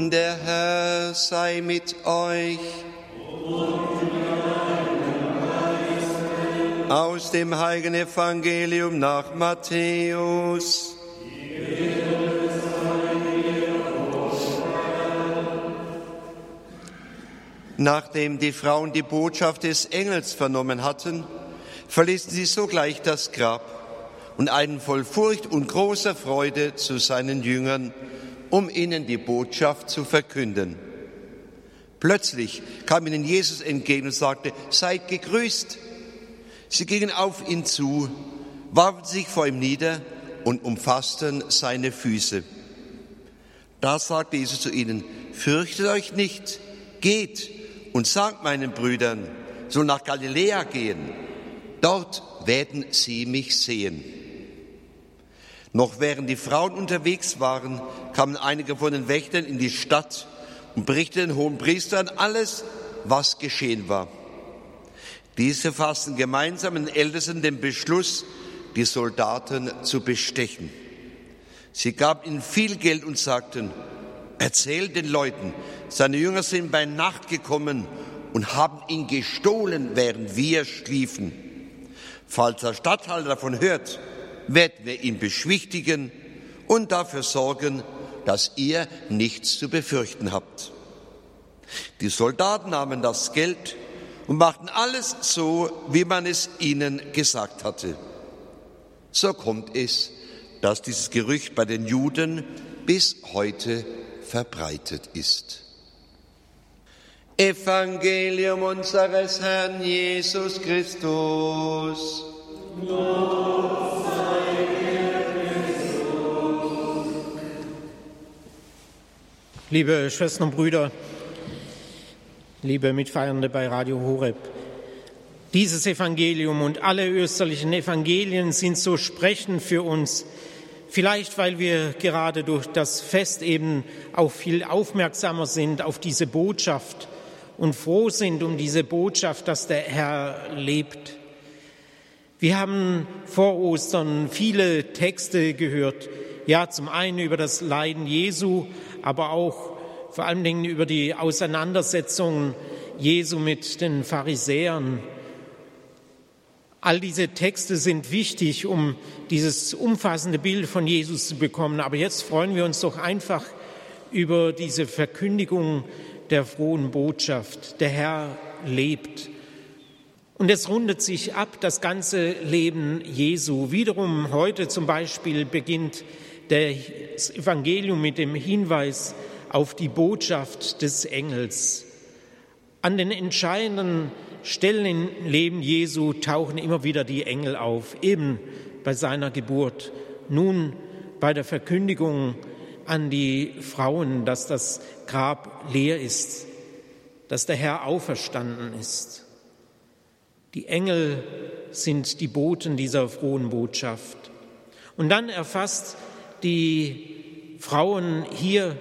Der Herr sei mit euch. Aus dem heiligen Evangelium nach Matthäus. Nachdem die Frauen die Botschaft des Engels vernommen hatten, verließen sie sogleich das Grab und einen voll Furcht und großer Freude zu seinen Jüngern, um ihnen die Botschaft zu verkünden. Plötzlich kam ihnen Jesus entgegen und sagte, seid gegrüßt. Sie gingen auf ihn zu, warfen sich vor ihm nieder und umfassten seine Füße. Da sagte Jesus zu ihnen, fürchtet euch nicht, geht und sagt meinen Brüdern, so nach Galiläa gehen. Dort werden sie mich sehen. Noch während die Frauen unterwegs waren, kamen einige von den Wächtern in die Stadt und berichteten den hohen Priestern alles, was geschehen war. Diese fassten gemeinsam mit den Ältesten den Beschluss, die Soldaten zu bestechen. Sie gaben ihnen viel Geld und sagten, erzählt den Leuten, seine Jünger sind bei Nacht gekommen und haben ihn gestohlen, während wir schliefen. Falls der Statthalter davon hört, werden wir ihn beschwichtigen und dafür sorgen, dass ihr nichts zu befürchten habt. Die Soldaten nahmen das Geld und machten alles so, wie man es ihnen gesagt hatte. So kommt es, dass dieses Gerücht bei den Juden bis heute verbreitet ist. Evangelium unseres Herrn Jesus Christus. Liebe Schwestern und Brüder, liebe Mitfeiernde bei Radio Horeb, dieses Evangelium und alle österlichen Evangelien sind so sprechend für uns, Vielleicht, weil wir gerade durch das Fest eben auch viel aufmerksamer sind auf diese Botschaft und froh sind um diese Botschaft, dass der Herr lebt. Wir haben vor Ostern viele Texte gehört. Ja, zum einen über das Leiden Jesu, aber auch vor allen Dingen über die Auseinandersetzung Jesu mit den Pharisäern All diese Texte sind wichtig, um dieses umfassende Bild von Jesus zu bekommen. Aber jetzt freuen wir uns doch einfach über diese Verkündigung der frohen Botschaft. Der Herr lebt. Und es rundet sich ab, das ganze Leben Jesu. Wiederum heute zum Beispiel beginnt das Evangelium mit dem Hinweis auf die Botschaft des Engels. An den entscheidenden Stellen im Leben Jesu tauchen immer wieder die Engel auf, eben bei seiner Geburt, nun bei der Verkündigung an die Frauen, dass das Grab leer ist, dass der Herr auferstanden ist. Die Engel sind die Boten dieser frohen Botschaft. Und dann erfasst die Frauen hier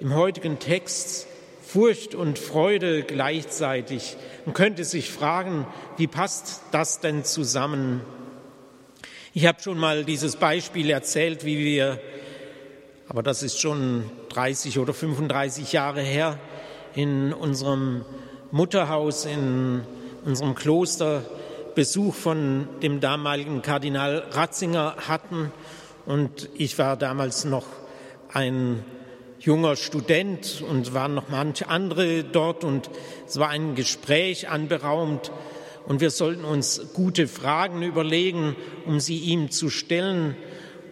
im heutigen Text Furcht und Freude gleichzeitig. Man könnte sich fragen, wie passt das denn zusammen? Ich habe schon mal dieses Beispiel erzählt, wie wir, aber das ist schon 30 oder 35 Jahre her, in unserem Mutterhaus, in unserem Kloster Besuch von dem damaligen Kardinal Ratzinger hatten. Und ich war damals noch ein junger Student und waren noch manche andere dort und es war ein Gespräch anberaumt und wir sollten uns gute Fragen überlegen, um sie ihm zu stellen.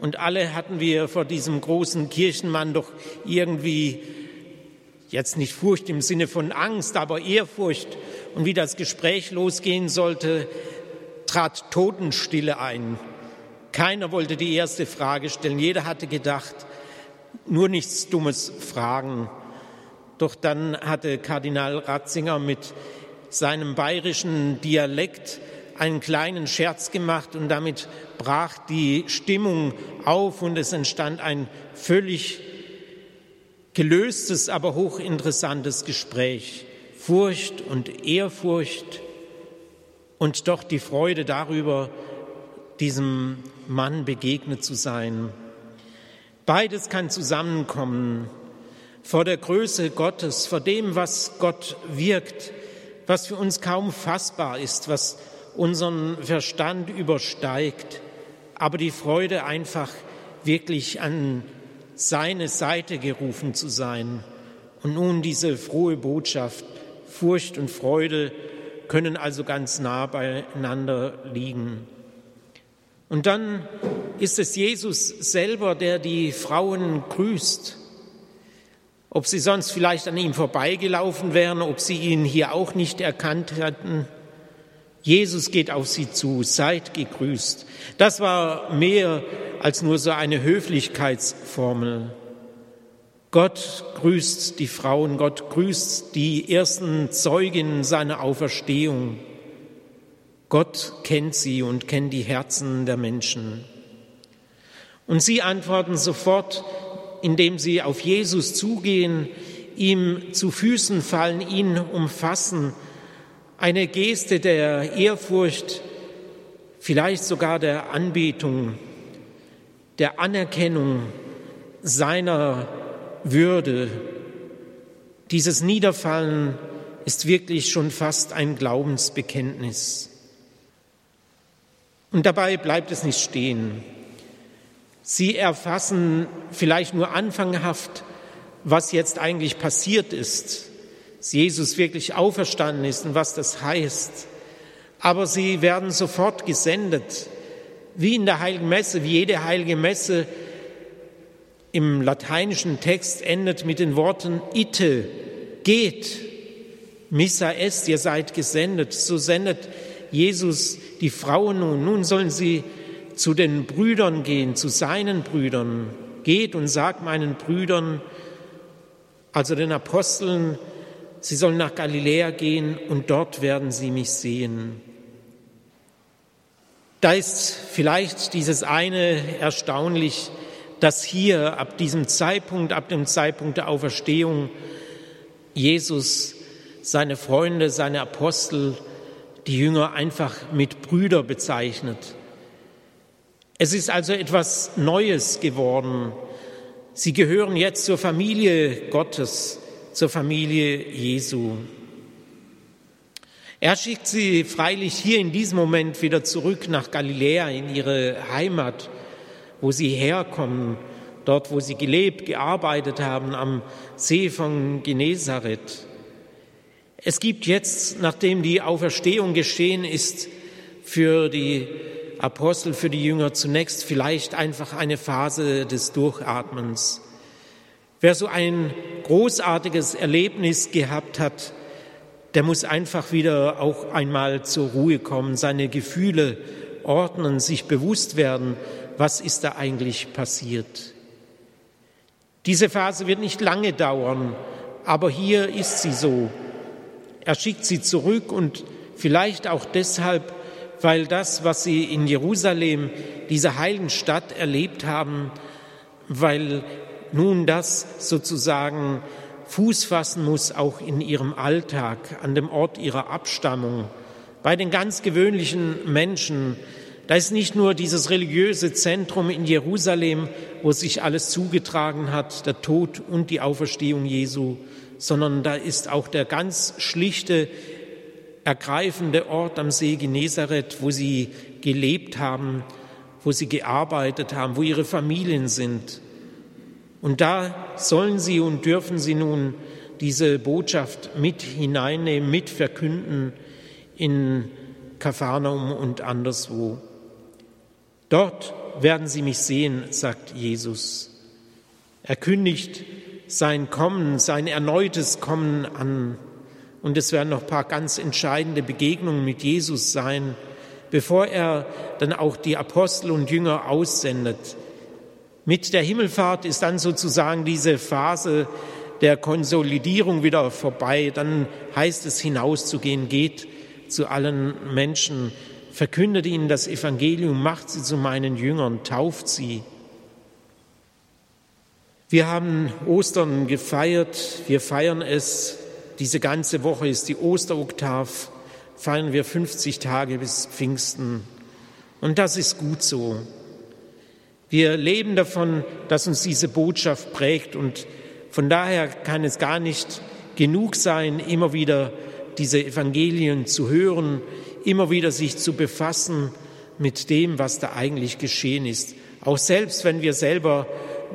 Und alle hatten wir vor diesem großen Kirchenmann doch irgendwie jetzt nicht Furcht im Sinne von Angst, aber Ehrfurcht. Und wie das Gespräch losgehen sollte, trat Totenstille ein. Keiner wollte die erste Frage stellen. Jeder hatte gedacht, nur nichts Dummes fragen. Doch dann hatte Kardinal Ratzinger mit seinem bayerischen Dialekt einen kleinen Scherz gemacht und damit brach die Stimmung auf und es entstand ein völlig gelöstes, aber hochinteressantes Gespräch. Furcht und Ehrfurcht und doch die Freude darüber, diesem Mann begegnet zu sein. Beides kann zusammenkommen. vor der Größe Gottes, vor dem, was Gott wirkt, was für uns kaum fassbar ist, was unseren Verstand übersteigt, aber die Freude einfach wirklich an seine Seite gerufen zu sein. Und nun diese frohe Botschaft, Furcht und Freude können also ganz nah beieinander liegen. Und dann ist es Jesus selber, der die Frauen grüßt. Ob sie sonst vielleicht an ihm vorbeigelaufen wären, ob sie ihn hier auch nicht erkannt hätten. Jesus geht auf sie zu, seid gegrüßt. Das war mehr als nur so eine Höflichkeitsformel. Gott grüßt die Frauen, Gott grüßt die ersten Zeuginnen seiner Auferstehung. Gott kennt sie und kennt die Herzen der Menschen. Und sie antworten sofort, indem sie auf Jesus zugehen, ihm zu Füßen fallen, ihn umfassen. Eine Geste der Ehrfurcht, vielleicht sogar der Anbetung, der Anerkennung seiner Würde. Dieses Niederfallen ist wirklich schon fast ein Glaubensbekenntnis. Und dabei bleibt es nicht stehen. Sie erfassen vielleicht nur anfanghaft, was jetzt eigentlich passiert ist, dass Jesus wirklich auferstanden ist und was das heißt. Aber sie werden sofort gesendet, wie in der Heiligen Messe, wie jede Heilige Messe im lateinischen Text endet mit den Worten Ite, geht, Missa est, ihr seid gesendet. So sendet Jesus die Frauen nun. Nun sollen sie zu den Brüdern gehen, zu seinen Brüdern. Geht und sagt meinen Brüdern, also den Aposteln, sie sollen nach Galiläa gehen und dort werden sie mich sehen. Da ist vielleicht dieses eine erstaunlich, dass hier ab diesem Zeitpunkt, ab dem Zeitpunkt der Auferstehung, Jesus seine Freunde, seine Apostel, die Jünger einfach mit Brüder bezeichnet. Es ist also etwas Neues geworden. Sie gehören jetzt zur Familie Gottes, zur Familie Jesu. Er schickt sie freilich hier in diesem Moment wieder zurück nach Galiläa, in ihre Heimat, wo sie herkommen, dort, wo sie gelebt, gearbeitet haben, am See von Genezareth. Es gibt jetzt, nachdem die Auferstehung geschehen ist, für die Apostel, für die Jünger zunächst vielleicht einfach eine Phase des Durchatmens. Wer so ein großartiges Erlebnis gehabt hat, der muss einfach wieder auch einmal zur Ruhe kommen, seine Gefühle ordnen, sich bewusst werden, was ist da eigentlich passiert. Diese Phase wird nicht lange dauern, aber hier ist sie so. Er schickt sie zurück und vielleicht auch deshalb, weil das, was sie in Jerusalem, dieser heiligen Stadt erlebt haben, weil nun das sozusagen Fuß fassen muss, auch in ihrem Alltag, an dem Ort ihrer Abstammung, bei den ganz gewöhnlichen Menschen. Da ist nicht nur dieses religiöse Zentrum in Jerusalem, wo sich alles zugetragen hat, der Tod und die Auferstehung Jesu, sondern da ist auch der ganz schlichte, ergreifende Ort am See Genezareth, wo sie gelebt haben, wo sie gearbeitet haben, wo ihre Familien sind. Und da sollen sie und dürfen sie nun diese Botschaft mit hineinnehmen, mit verkünden in Kapharnaum und anderswo. Dort werden sie mich sehen, sagt Jesus. Er kündigt sein Kommen, sein erneutes Kommen an. Und es werden noch ein paar ganz entscheidende Begegnungen mit Jesus sein, bevor er dann auch die Apostel und Jünger aussendet. Mit der Himmelfahrt ist dann sozusagen diese Phase der Konsolidierung wieder vorbei. Dann heißt es hinauszugehen, geht zu allen Menschen, verkündet ihnen das Evangelium, macht sie zu meinen Jüngern, tauft sie. Wir haben Ostern gefeiert, wir feiern es. Diese ganze Woche ist die Osteroktav, feiern wir 50 Tage bis Pfingsten. Und das ist gut so. Wir leben davon, dass uns diese Botschaft prägt und Von daher kann es gar nicht genug sein, immer wieder diese Evangelien zu hören, immer wieder sich zu befassen mit dem, was da eigentlich geschehen ist. Auch selbst wenn wir selber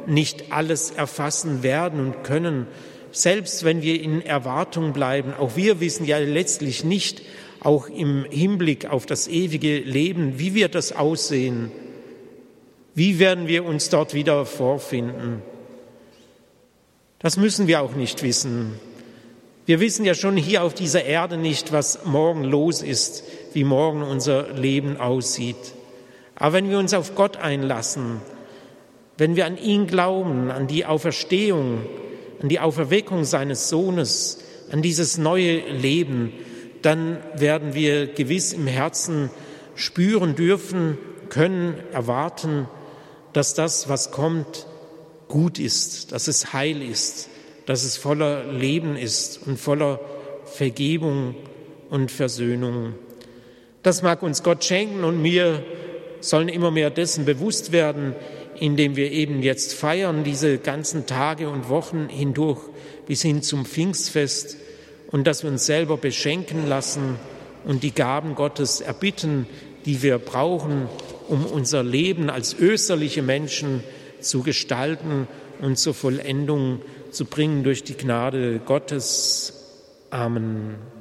nicht alles erfassen werden und können, selbst wenn wir in Erwartung bleiben, auch wir wissen ja letztlich nicht, auch im Hinblick auf das ewige Leben, wie wird das aussehen? Wie werden wir uns dort wieder vorfinden? Das müssen wir auch nicht wissen. Wir wissen ja schon hier auf dieser Erde nicht, was morgen los ist, wie morgen unser Leben aussieht. Aber wenn wir uns auf Gott einlassen, wenn wir an ihn glauben, an die Auferstehung, an die Auferweckung seines Sohnes, an dieses neue Leben, dann werden wir gewiss im Herzen spüren dürfen, können, erwarten, dass das, was kommt, gut ist, dass es heil ist, dass es voller Leben ist und voller Vergebung und Versöhnung. Das mag uns Gott schenken und mir sollen immer mehr dessen bewusst werden, indem wir eben jetzt feiern, diese ganzen Tage und Wochen hindurch bis hin zum Pfingstfest und dass wir uns selber beschenken lassen und die Gaben Gottes erbitten, die wir brauchen, um unser Leben als österliche Menschen zu gestalten und zur Vollendung zu bringen durch die Gnade Gottes. Amen.